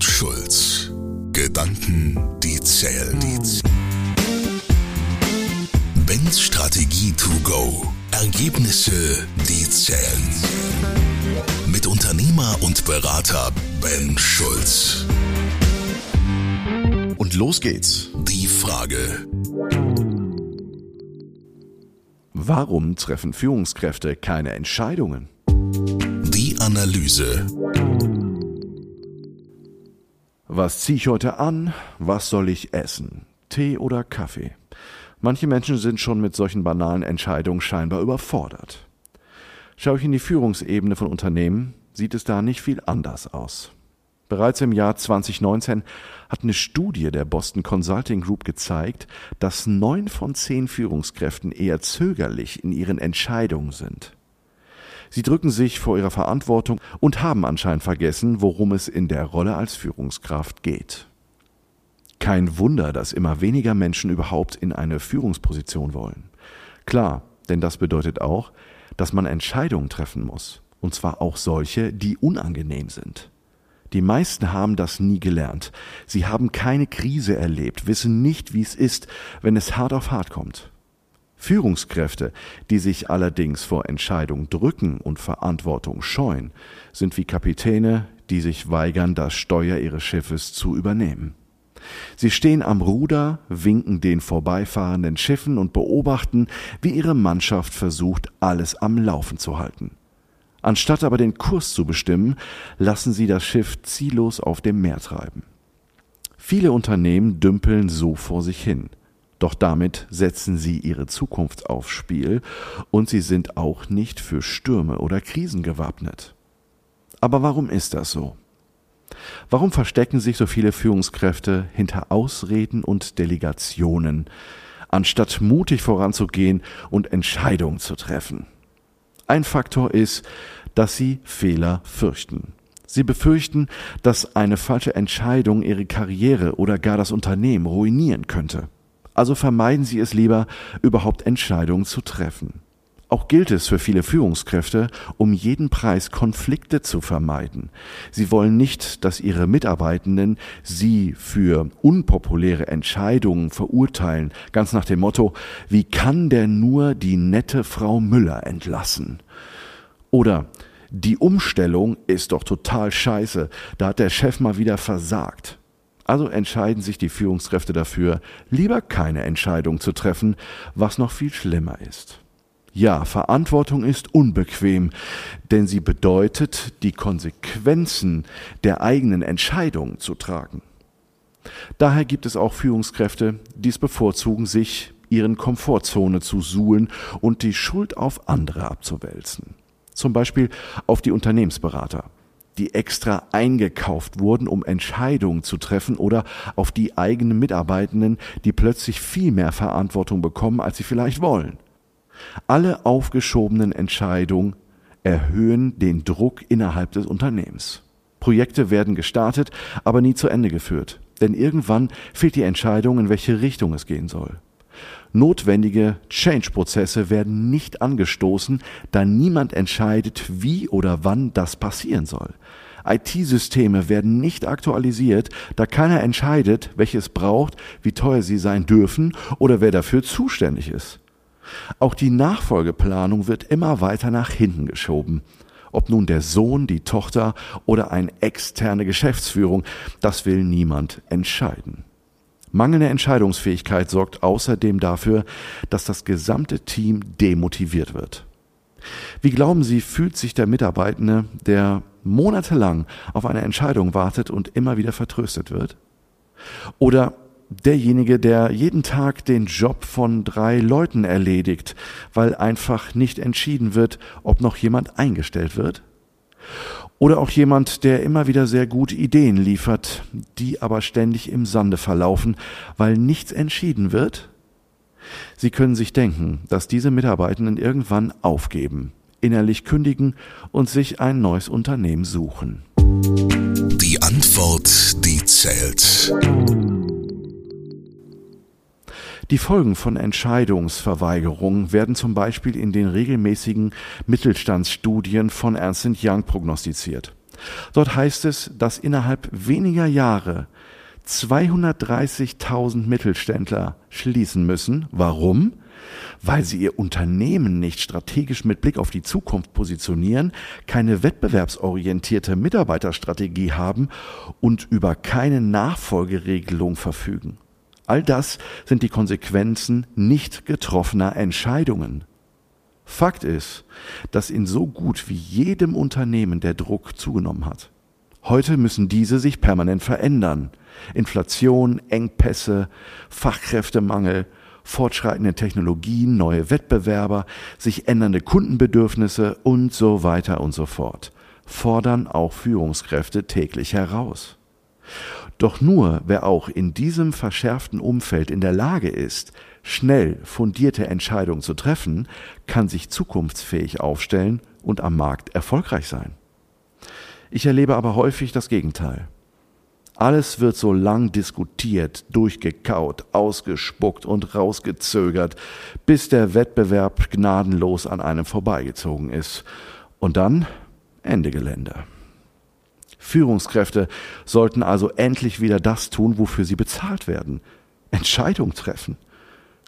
und Schulz. Gedanken, die zählen. Ben's Strategie to go. Ergebnisse, die zählen. Mit Unternehmer und Berater Ben Schulz. Und los geht's. Die Frage. Warum treffen Führungskräfte keine Entscheidungen? Die Analyse. Was ziehe ich heute an? Was soll ich essen? Tee oder Kaffee? Manche Menschen sind schon mit solchen banalen Entscheidungen scheinbar überfordert. Schaue ich in die Führungsebene von Unternehmen, sieht es da nicht viel anders aus. Bereits im Jahr 2019 hat eine Studie der Boston Consulting Group gezeigt, dass neun von zehn Führungskräften eher zögerlich in ihren Entscheidungen sind. Sie drücken sich vor ihrer Verantwortung und haben anscheinend vergessen, worum es in der Rolle als Führungskraft geht. Kein Wunder, dass immer weniger Menschen überhaupt in eine Führungsposition wollen. Klar, denn das bedeutet auch, dass man Entscheidungen treffen muss, und zwar auch solche, die unangenehm sind. Die meisten haben das nie gelernt. Sie haben keine Krise erlebt, wissen nicht, wie es ist, wenn es hart auf hart kommt. Führungskräfte, die sich allerdings vor Entscheidungen drücken und Verantwortung scheuen, sind wie Kapitäne, die sich weigern, das Steuer ihres Schiffes zu übernehmen. Sie stehen am Ruder, winken den vorbeifahrenden Schiffen und beobachten, wie ihre Mannschaft versucht, alles am Laufen zu halten. Anstatt aber den Kurs zu bestimmen, lassen sie das Schiff ziellos auf dem Meer treiben. Viele Unternehmen dümpeln so vor sich hin. Doch damit setzen sie ihre Zukunft aufs Spiel und sie sind auch nicht für Stürme oder Krisen gewappnet. Aber warum ist das so? Warum verstecken sich so viele Führungskräfte hinter Ausreden und Delegationen, anstatt mutig voranzugehen und Entscheidungen zu treffen? Ein Faktor ist, dass sie Fehler fürchten. Sie befürchten, dass eine falsche Entscheidung ihre Karriere oder gar das Unternehmen ruinieren könnte. Also vermeiden Sie es lieber, überhaupt Entscheidungen zu treffen. Auch gilt es für viele Führungskräfte, um jeden Preis Konflikte zu vermeiden. Sie wollen nicht, dass ihre Mitarbeitenden sie für unpopuläre Entscheidungen verurteilen, ganz nach dem Motto, wie kann der nur die nette Frau Müller entlassen? Oder die Umstellung ist doch total scheiße, da hat der Chef mal wieder versagt. Also entscheiden sich die Führungskräfte dafür, lieber keine Entscheidung zu treffen, was noch viel schlimmer ist. Ja, Verantwortung ist unbequem, denn sie bedeutet, die Konsequenzen der eigenen Entscheidungen zu tragen. Daher gibt es auch Führungskräfte, die es bevorzugen, sich ihren Komfortzone zu suhlen und die Schuld auf andere abzuwälzen. Zum Beispiel auf die Unternehmensberater, die extra eingekauft wurden, um Entscheidungen zu treffen oder auf die eigenen Mitarbeitenden, die plötzlich viel mehr Verantwortung bekommen, als sie vielleicht wollen. Alle aufgeschobenen Entscheidungen erhöhen den Druck innerhalb des Unternehmens. Projekte werden gestartet, aber nie zu Ende geführt, denn irgendwann fehlt die Entscheidung, in welche Richtung es gehen soll. Notwendige Change-Prozesse werden nicht angestoßen, da niemand entscheidet, wie oder wann das passieren soll. IT-Systeme werden nicht aktualisiert, da keiner entscheidet, welches braucht, wie teuer sie sein dürfen oder wer dafür zuständig ist. Auch die Nachfolgeplanung wird immer weiter nach hinten geschoben. Ob nun der Sohn, die Tochter oder eine externe Geschäftsführung, das will niemand entscheiden. Mangelnde Entscheidungsfähigkeit sorgt außerdem dafür, dass das gesamte Team demotiviert wird. Wie glauben Sie, fühlt sich der Mitarbeitende, der monatelang auf eine Entscheidung wartet und immer wieder vertröstet wird? Oder derjenige, der jeden Tag den Job von drei Leuten erledigt, weil einfach nicht entschieden wird, ob noch jemand eingestellt wird? Oder auch jemand, der immer wieder sehr gute Ideen liefert, die aber ständig im Sande verlaufen, weil nichts entschieden wird? Sie können sich denken, dass diese Mitarbeitenden irgendwann aufgeben, innerlich kündigen und sich ein neues Unternehmen suchen. Die Antwort, die zählt. Die Folgen von Entscheidungsverweigerungen werden zum Beispiel in den regelmäßigen Mittelstandsstudien von Ernst Young prognostiziert. Dort heißt es, dass innerhalb weniger Jahre 230.000 Mittelständler schließen müssen. Warum? Weil sie ihr Unternehmen nicht strategisch mit Blick auf die Zukunft positionieren, keine wettbewerbsorientierte Mitarbeiterstrategie haben und über keine Nachfolgeregelung verfügen. All das sind die Konsequenzen nicht getroffener Entscheidungen. Fakt ist, dass in so gut wie jedem Unternehmen der Druck zugenommen hat. Heute müssen diese sich permanent verändern. Inflation, Engpässe, Fachkräftemangel, fortschreitende Technologien, neue Wettbewerber, sich ändernde Kundenbedürfnisse und so weiter und so fort fordern auch Führungskräfte täglich heraus. Doch nur wer auch in diesem verschärften Umfeld in der Lage ist, schnell fundierte Entscheidungen zu treffen, kann sich zukunftsfähig aufstellen und am Markt erfolgreich sein. Ich erlebe aber häufig das Gegenteil. Alles wird so lang diskutiert, durchgekaut, ausgespuckt und rausgezögert, bis der Wettbewerb gnadenlos an einem vorbeigezogen ist. Und dann Ende Gelände. Führungskräfte sollten also endlich wieder das tun, wofür sie bezahlt werden. Entscheidung treffen.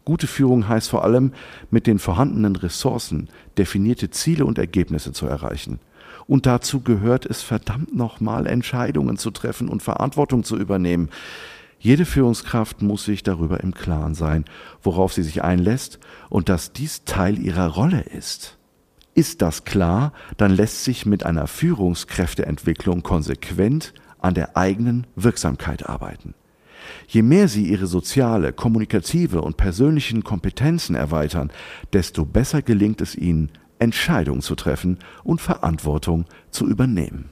Gute Führung heißt vor allem, mit den vorhandenen Ressourcen definierte Ziele und Ergebnisse zu erreichen. Und dazu gehört es verdammt nochmal, Entscheidungen zu treffen und Verantwortung zu übernehmen. Jede Führungskraft muss sich darüber im Klaren sein, worauf sie sich einlässt und dass dies Teil ihrer Rolle ist. Ist das klar, dann lässt sich mit einer Führungskräfteentwicklung konsequent an der eigenen Wirksamkeit arbeiten. Je mehr sie ihre soziale, kommunikative und persönlichen Kompetenzen erweitern, desto besser gelingt es ihnen, Entscheidungen zu treffen und Verantwortung zu übernehmen.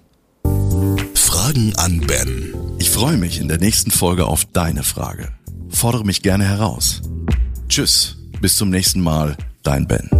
Fragen an Ben. Ich freue mich in der nächsten Folge auf deine Frage. Fordere mich gerne heraus. Tschüss, bis zum nächsten Mal, dein Ben.